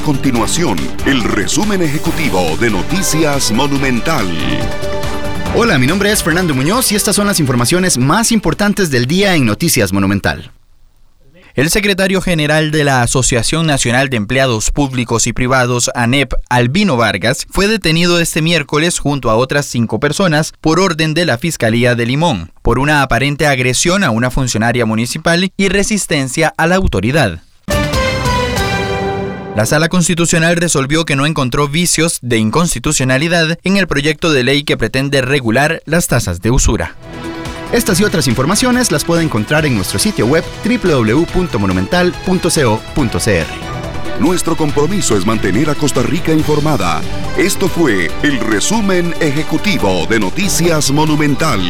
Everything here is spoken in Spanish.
continuación el resumen ejecutivo de Noticias Monumental. Hola, mi nombre es Fernando Muñoz y estas son las informaciones más importantes del día en Noticias Monumental. El secretario general de la Asociación Nacional de Empleados Públicos y Privados, ANEP, Albino Vargas, fue detenido este miércoles junto a otras cinco personas por orden de la Fiscalía de Limón, por una aparente agresión a una funcionaria municipal y resistencia a la autoridad. La Sala Constitucional resolvió que no encontró vicios de inconstitucionalidad en el proyecto de ley que pretende regular las tasas de usura. Estas y otras informaciones las puede encontrar en nuestro sitio web www.monumental.co.cr. Nuestro compromiso es mantener a Costa Rica informada. Esto fue el resumen ejecutivo de Noticias Monumental.